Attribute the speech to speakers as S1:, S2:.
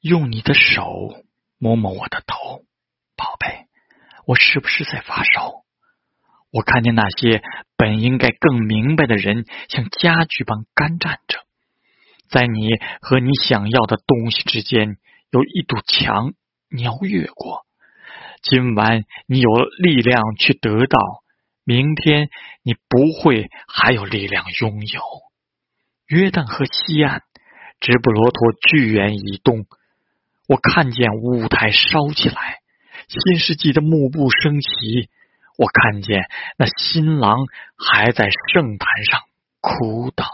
S1: 用你的手摸摸我的头，宝贝，我是不是在发烧？我看见那些本应该更明白的人，像家具般干站着，在你和你想要的东西之间有一堵墙，你要越过。今晚你有力量去得到，明天你不会还有力量拥有。约旦河西岸，直布罗陀巨猿移动。我看见舞台烧起来，新世纪的幕布升起。我看见那新郎还在圣坛上哭等。